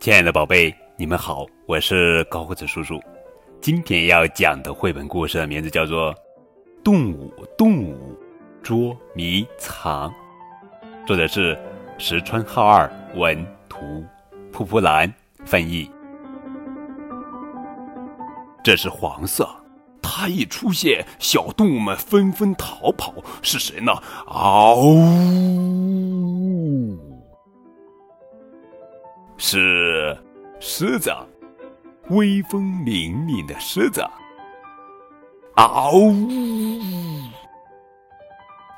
亲爱的宝贝，你们好，我是高个子叔叔。今天要讲的绘本故事的名字叫做《动物动物捉迷藏》，作者是石川浩二文图，蒲蒲兰翻译。这是黄色，它一出现，小动物们纷纷逃跑。是谁呢？嗷呜！是狮子，威风凛凛的狮子。嗷呜！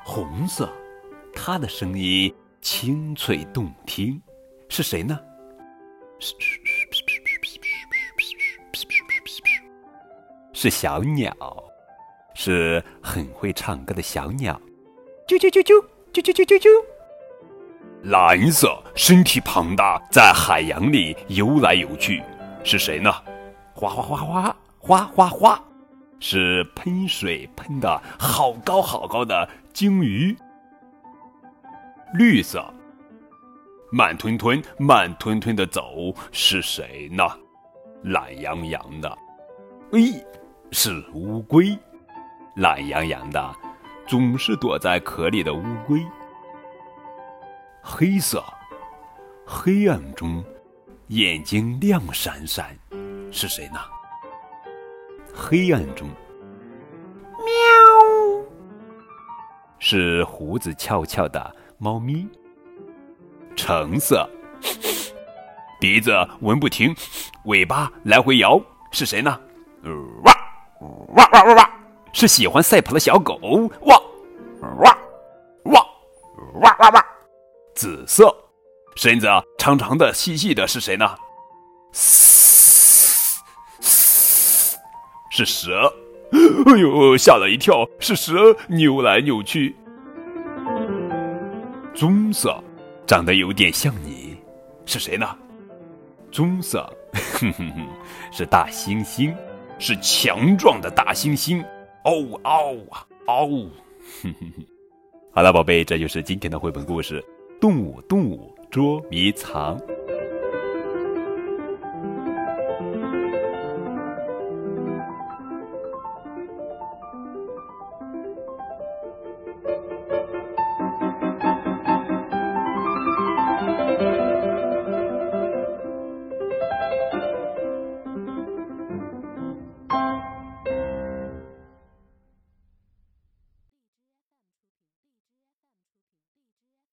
红色，它的声音清脆动听。是谁呢？是小鸟，是很会唱歌的小鸟。啾啾啾啾啾啾啾啾啾。蓝色，身体庞大，在海洋里游来游去。是谁呢？哗哗哗哗哗哗哗，是喷水喷的好高好高的鲸鱼。绿色，慢吞吞慢吞吞的走，是谁呢？懒洋洋的，哎。是乌龟，懒洋洋的，总是躲在壳里的乌龟。黑色，黑暗中，眼睛亮闪闪，是谁呢？黑暗中，喵，是胡子翘翘的猫咪。橙色，鼻子闻不停，尾巴来回摇，是谁呢？哇！哇哇哇哇！是喜欢赛跑的小狗。哇哇哇哇哇哇！紫色，身子长长的、细细的，是谁呢？是蛇。哎呦，吓了一跳！是蛇扭来扭去。棕色，长得有点像你，是谁呢？棕色，哼哼哼，是大猩猩。是强壮的大猩猩，嗷嗷啊嗷！好了，宝贝，这就是今天的绘本故事《动物动物捉迷藏》。